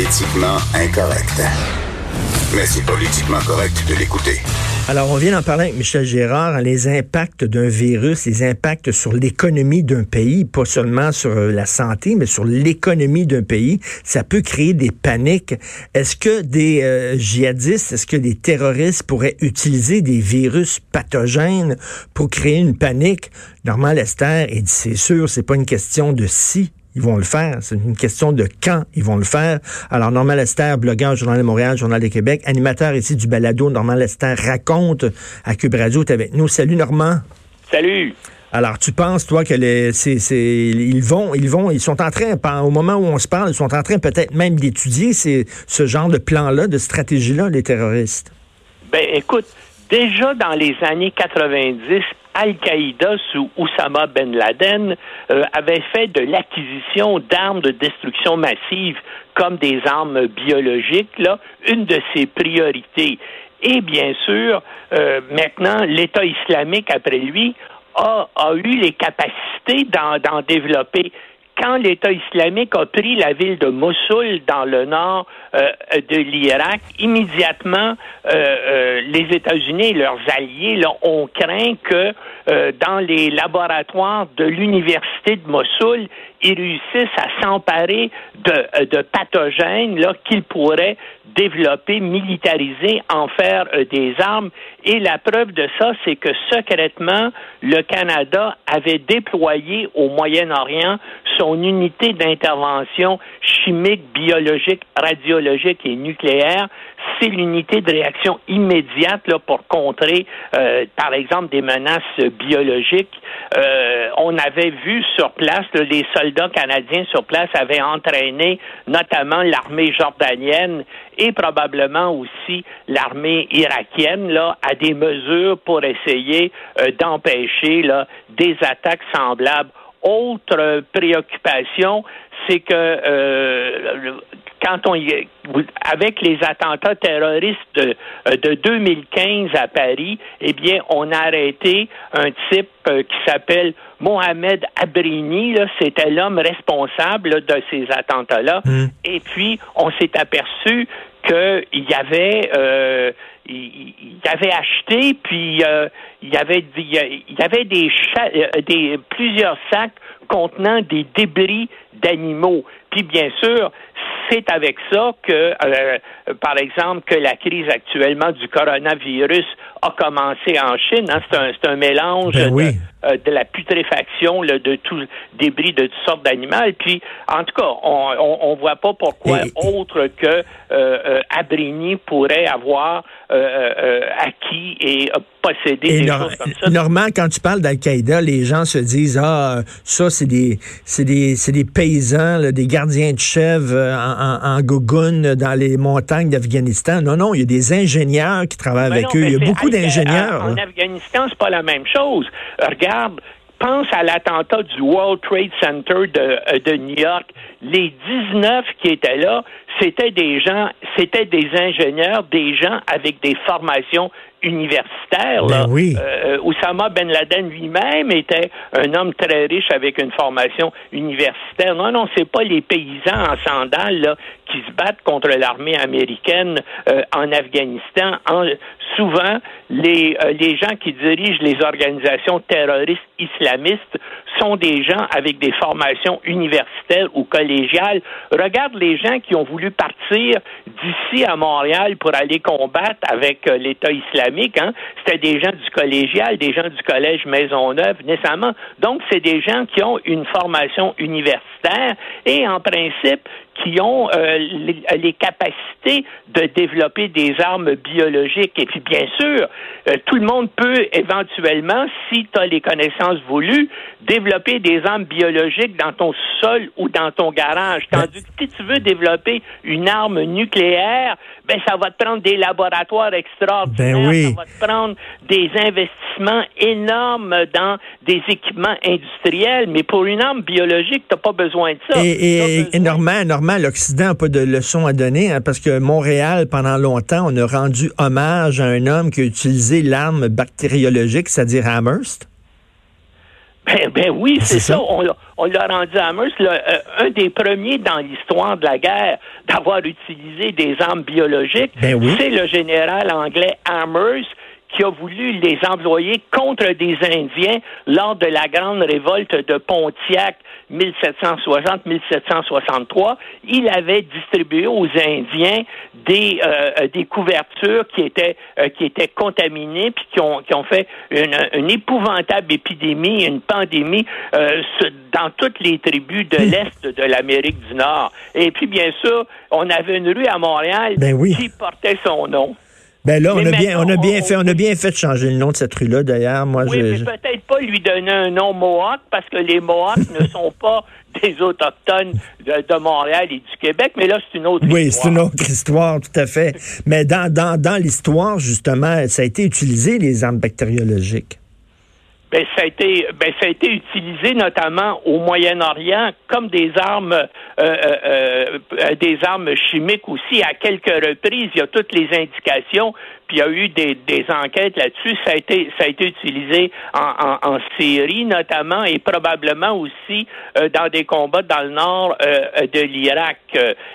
Politiquement incorrect. Mais c'est politiquement correct de l'écouter. Alors, on vient d'en parler avec Michel Gérard, les impacts d'un virus, les impacts sur l'économie d'un pays, pas seulement sur euh, la santé, mais sur l'économie d'un pays. Ça peut créer des paniques. Est-ce que des euh, djihadistes, est-ce que des terroristes pourraient utiliser des virus pathogènes pour créer une panique? Normand Lester, et c'est sûr, c'est pas une question de si, ils vont le faire. C'est une question de quand ils vont le faire. Alors, Normand Lester, blogueur, Journal de Montréal, Journal de Québec, animateur ici du balado, Normand Lester raconte à Cube Radio, est avec nous. Salut, Normand. Salut. Alors, tu penses, toi, que les, c'est, ils vont, ils vont, ils sont en train, au moment où on se parle, ils sont en train peut-être même d'étudier ce genre de plan-là, de stratégie-là, les terroristes? Ben, écoute, déjà dans les années 90, Al-Qaïda sous Oussama Ben Laden euh, avait fait de l'acquisition d'armes de destruction massive comme des armes biologiques là, une de ses priorités. Et bien sûr, euh, maintenant, l'État islamique, après lui, a, a eu les capacités d'en développer quand l'État islamique a pris la ville de Mossoul dans le nord euh, de l'Irak, immédiatement, euh, euh, les États-Unis et leurs alliés ont craint que dans les laboratoires de l'université de Mossoul, ils réussissent à s'emparer de, pathogènes qu'ils pourraient développer, militariser, en faire des armes. Et la preuve de ça, c'est que secrètement, le Canada avait déployé au Moyen-Orient son unité d'intervention chimique, biologique, radiologique et nucléaire, c'est l'unité de réaction immédiate là, pour contrer, euh, par exemple, des menaces biologiques. Euh, on avait vu sur place, les soldats canadiens sur place avaient entraîné notamment l'armée jordanienne et probablement aussi l'armée irakienne là, à des mesures pour essayer euh, d'empêcher des attaques semblables autre préoccupation, c'est que euh, quand on y, avec les attentats terroristes de, euh, de 2015 à Paris, eh bien, on a arrêté un type euh, qui s'appelle Mohamed Abrini. C'était l'homme responsable de ces attentats-là. Mmh. Et puis, on s'est aperçu qu'il y avait euh, il, avait acheté puis euh, il y avait il y avait des, des plusieurs sacs contenant des débris d'animaux. Puis bien sûr, c'est avec ça que, euh, par exemple, que la crise actuellement du coronavirus a commencé en Chine. Hein. C'est un, mélange ben euh, de, la putréfaction de tout débris de toutes sortes d'animaux. Puis, en tout cas, on ne voit pas pourquoi autre que euh, Abrigny pourrait avoir acquis et possédé des choses comme ça. Normand, quand tu parles d'Al-Qaïda, les gens se disent ah ça c'est des c'est des c'est des paysans, des gardiens de chèvres en, en, dans les montagnes d'Afghanistan. Non non, il y a des ingénieurs qui travaillent avec eux. Il y a beaucoup d'ingénieurs. En, Afghanistan, c'est pas la même chose. Regarde, pense à l'attentat du World Trade Center de, euh, New York. Les 19 qui étaient là, c'était des gens, c'était des ingénieurs, des gens avec des formations universitaires. Ben oui. Euh, Oussama Ben Laden lui-même était un homme très riche avec une formation universitaire. Non, non, c'est pas les paysans en sandales là, qui se battent contre l'armée américaine euh, en Afghanistan. En, souvent, les, euh, les gens qui dirigent les organisations terroristes islamistes sont des gens avec des formations universitaires ou collégiales. Regarde les gens qui ont voulu partir d'ici à Montréal pour aller combattre avec euh, l'État islamique. Hein. C'était des gens du collégial, des gens du collège Maisonneuve, nécessairement. Donc, c'est des gens qui ont une formation universitaire et, en principe, qui ont euh, les, capacités de développer des armes biologiques. Et puis, bien sûr, euh, tout le monde peut éventuellement, si tu as les connaissances voulues, développer des armes biologiques dans ton sol ou dans ton garage. Tandis que si tu veux développer une arme nucléaire, ben ça va te prendre des laboratoires extraordinaires, ben oui. ça va te prendre des investissements énormes dans des équipements industriels, mais pour une arme biologique, tu n'as pas besoin de ça. Et, et, l'Occident n'a pas de leçon à donner, hein, parce que Montréal, pendant longtemps, on a rendu hommage à un homme qui a utilisé l'arme bactériologique, c'est-à-dire Amherst. Ben, ben oui, c'est ça. On, l'a rendu à Amherst, euh, un des premiers dans l'histoire de la guerre d'avoir utilisé des armes biologiques. Ben c'est le général anglais Amherst qui a voulu les employer contre des Indiens lors de la grande révolte de Pontiac 1760-1763. Il avait distribué aux Indiens des, euh, des couvertures qui étaient, euh, qui étaient contaminées puis qui ont, qui ont fait une, une épouvantable épidémie, une pandémie euh, dans toutes les tribus de l'Est de l'Amérique du Nord. Et puis, bien sûr, on avait une rue à Montréal ben qui portait son nom. Ben là, on a bien, on a bien fait, on a bien fait de changer le nom de cette rue-là. D'ailleurs, moi, oui, mais peut-être pas lui donner un nom Mohawk parce que les Mohawks ne sont pas des autochtones de, Montréal et du Québec, mais là, c'est une autre oui, histoire. Oui, c'est une autre histoire, tout à fait. Mais dans, dans, dans l'histoire, justement, ça a été utilisé, les armes bactériologiques. Ben, ça a été ben, ça a été utilisé notamment au Moyen-Orient comme des armes euh, euh, euh, des armes chimiques aussi. À quelques reprises il y a toutes les indications puis il y a eu des, des enquêtes là-dessus. Ça a été ça a été utilisé en, en, Syrie notamment et probablement aussi dans des combats dans le nord de l'Irak.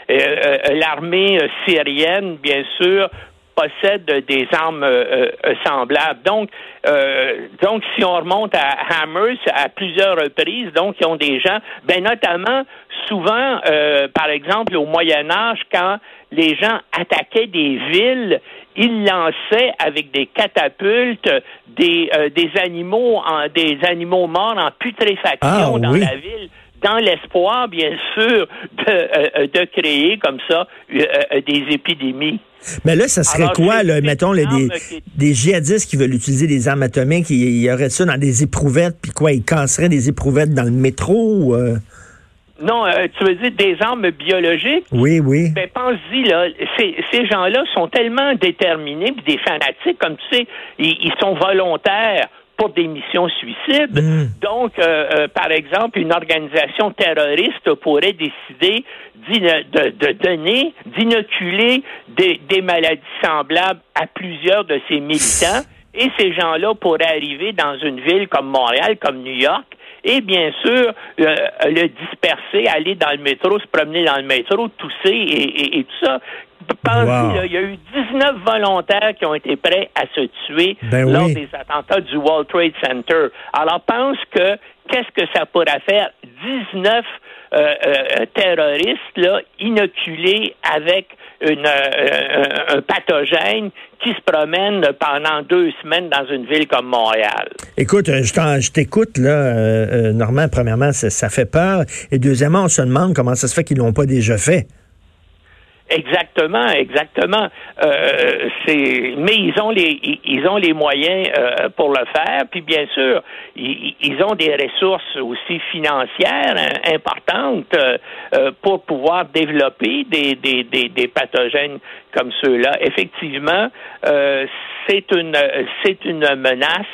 L'armée syrienne bien sûr possèdent des armes euh, euh, semblables. Donc, euh, donc, si on remonte à Hammers à plusieurs reprises, donc ils ont des gens, ben notamment souvent, par exemple, au Moyen Âge, quand les gens attaquaient des villes, ils lançaient avec des catapultes des, des animaux en, des animaux morts en putréfaction ah, dans la ville dans l'espoir, bien sûr, de, de créer comme ça des épidémies. Mais là, ça serait quoi, là, mettons, des, des djihadistes qui veulent utiliser des armes atomiques, il y aurait ça dans des éprouvettes, puis quoi, ils casseraient des éprouvettes dans le métro? Euh? Non, euh, tu veux dire des armes biologiques? Oui, oui. Ben, pense-y, là, ces, ces gens-là sont tellement déterminés, puis des fanatiques, comme tu sais, ils sont volontaires pour des missions suicides. Hmm. Donc, euh, euh, par exemple, une organisation terroriste pourrait décider de, de, donner, d'inoculer des, des maladies semblables à plusieurs de ses militants. Et ces gens-là pourraient arriver dans une ville comme Montréal, comme New York, et bien sûr euh, le disperser, aller dans le métro, se promener dans le métro, tousser et, et tout ça. Pensez, il y a eu 19 volontaires qui ont été prêts à se tuer ben lors des attentats du World Trade Center. Alors, pense que qu'est-ce que ça pourrait faire? 19 euh, euh, terroristes là, inoculés avec une, euh, un pathogène qui se promène pendant deux semaines dans une ville comme Montréal. Écoute, je t'écoute, là, Normand, premièrement, ça, ça, fait peur. Et deuxièmement, on se demande comment ça se fait qu'ils l'ont pas déjà fait. Exactement, exactement. Euh, c'est, mais ils ont les, ils ont les moyens euh, pour le faire. Puis bien sûr, ils, ont des ressources aussi financières hein, importantes euh, pour pouvoir développer des, des, des, des pathogènes comme ceux-là. Effectivement, c'est une, c'est une menace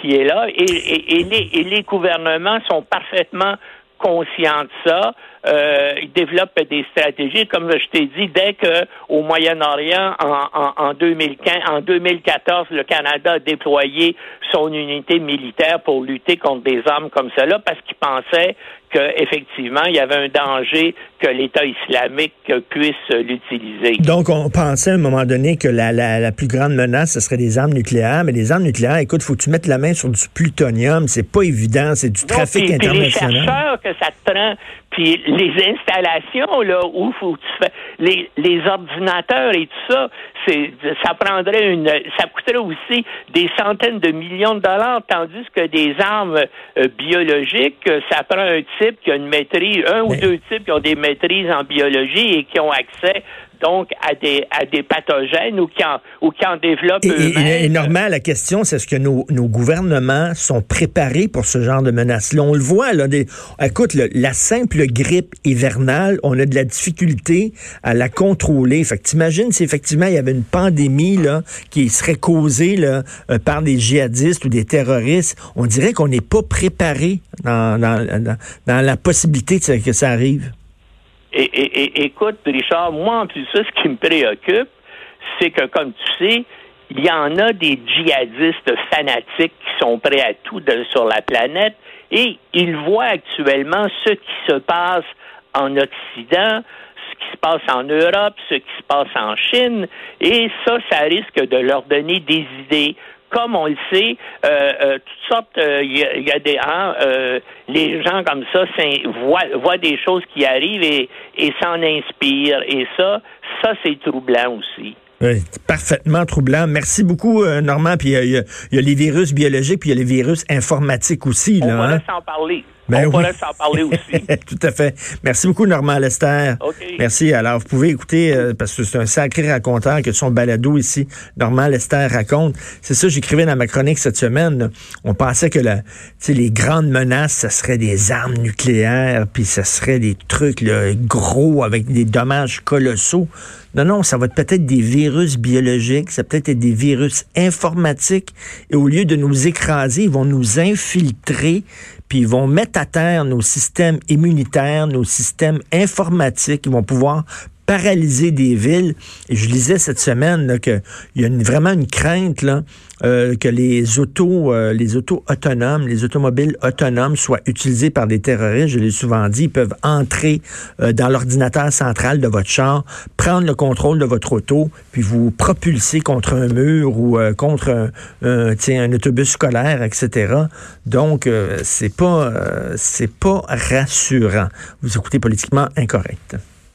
qui est là et, et, et, les, et les gouvernements sont parfaitement conscients de ça euh, ils développent des stratégies. Comme je t'ai dit, dès que au Moyen-Orient, en, en, en 2015, en 2014, le Canada a déployé son unité militaire pour lutter contre des armes comme cela parce qu'ils pensaient qu'effectivement, il y avait un danger que l'État islamique puisse l'utiliser. Donc, on pensait à un moment donné que la, la, la, plus grande menace, ce serait des armes nucléaires. Mais les armes nucléaires, écoute, faut que tu mettes la main sur du plutonium. C'est pas évident. C'est du trafic international. les chercheurs que ça te prend, puis les installations, là, où faut tu fais les, les ordinateurs et tout ça, c'est ça prendrait une ça coûterait aussi des centaines de millions de dollars, tandis que des armes euh, biologiques, ça prend un type qui a une maîtrise, un ou deux types qui ont des maîtrises en biologie et qui ont accès donc à des, à des pathogènes ou qui en, ou qui en développent et, et, normal, la question, c'est est-ce que nos, nos, gouvernements sont préparés pour ce genre de menaces-là? On le voit, là, des, écoute, la simple grippe hivernale, on a de la difficulté à la contrôler. Fait que t'imagines si effectivement il y avait une pandémie là, qui serait causée là, euh, par des djihadistes ou des terroristes, on dirait qu'on n'est pas préparé dans, dans, dans, dans la possibilité que ça arrive. Écoute, Richard, moi, en plus ça, ce qui me préoccupe, c'est que, comme tu sais, il y en a des djihadistes fanatiques qui sont prêts à tout sur la planète et ils voient actuellement ce qui se passe en Occident, ce qui se passe en Europe, ce qui se passe en Chine, et ça, ça risque de leur donner des idées. Comme on le sait, euh, euh toutes sortes, il euh, y, a des hein, les gens comme ça voient, voient, des choses qui arrivent et, et s'en inspirent. Et ça, ça c'est troublant aussi. Oui, parfaitement troublant. Merci beaucoup, Normand. Puis il y, a les virus biologiques, puis il y a les virus informatiques aussi. On va hein? s'en parler. Ben on oui. s'en parler aussi. Tout à fait. Merci beaucoup, Normand Lester. Merci. Alors, vous pouvez écouter, euh, parce que c'est un sacré raconteur que son balado ici, Normand Lester raconte. C'est ça, j'écrivais dans ma chronique cette semaine. On pensait que la, les grandes menaces, ce serait des armes nucléaires, puis ce serait des trucs là, gros avec des dommages colossaux. Non, non, ça va être peut-être des virus biologiques, ça peut être des virus informatiques. Et au lieu de nous écraser, ils vont nous infiltrer, puis ils vont mettre à terre nos systèmes immunitaires, nos systèmes informatiques. Ils vont pouvoir paralyser des villes. Et je lisais cette semaine qu'il y a vraiment une crainte là, euh, que les autos, euh, les autos autonomes, les automobiles autonomes soient utilisés par des terroristes. Je l'ai souvent dit, ils peuvent entrer euh, dans l'ordinateur central de votre char, prendre le contrôle de votre auto, puis vous propulser contre un mur ou contre un, un, autobus scolaire, etc. Donc, c'est pas, c'est pas rassurant. Vous écoutez politiquement incorrect.